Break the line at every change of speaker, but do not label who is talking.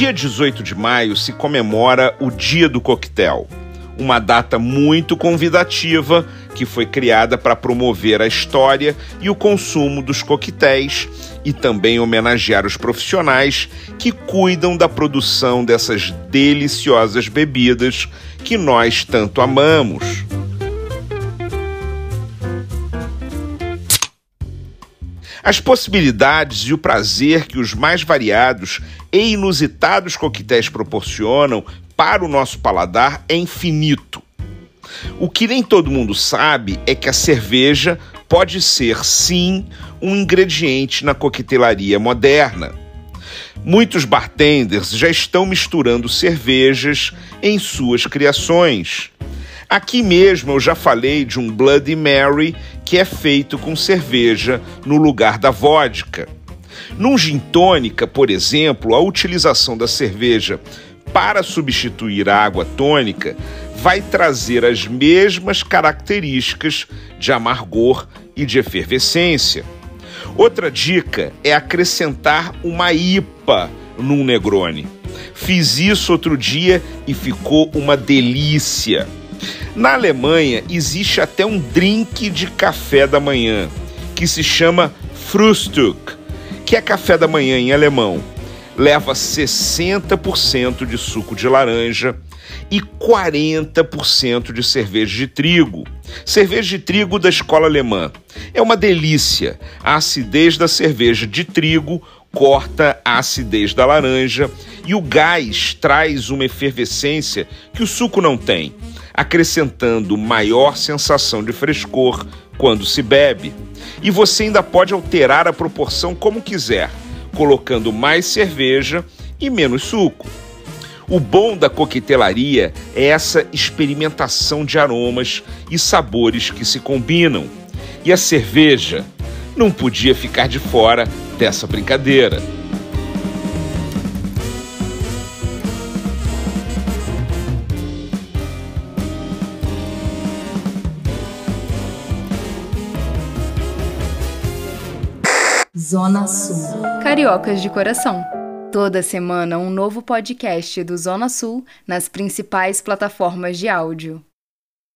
Dia 18 de maio se comemora o Dia do Coquetel, uma data muito convidativa que foi criada para promover a história e o consumo dos coquetéis e também homenagear os profissionais que cuidam da produção dessas deliciosas bebidas que nós tanto amamos. As possibilidades e o prazer que os mais variados e inusitados coquetéis proporcionam para o nosso paladar é infinito. O que nem todo mundo sabe é que a cerveja pode ser, sim, um ingrediente na coquetelaria moderna. Muitos bartenders já estão misturando cervejas em suas criações. Aqui mesmo eu já falei de um Bloody Mary que é feito com cerveja no lugar da vodka. Num gin tônica, por exemplo, a utilização da cerveja para substituir a água tônica vai trazer as mesmas características de amargor e de efervescência. Outra dica é acrescentar uma IPA num Negroni. Fiz isso outro dia e ficou uma delícia. Na Alemanha existe até um drink de café da manhã que se chama Frühstück, que é café da manhã em alemão. Leva 60% de suco de laranja e 40% de cerveja de trigo. Cerveja de trigo da escola alemã. É uma delícia. A acidez da cerveja de trigo corta a acidez da laranja e o gás traz uma efervescência que o suco não tem, acrescentando maior sensação de frescor quando se bebe. E você ainda pode alterar a proporção como quiser, colocando mais cerveja e menos suco. O bom da coquetelaria é essa experimentação de aromas e sabores que se combinam. E a cerveja não podia ficar de fora dessa brincadeira.
Zona Sul. Cariocas de coração. Toda semana um novo podcast do Zona Sul nas principais plataformas de áudio.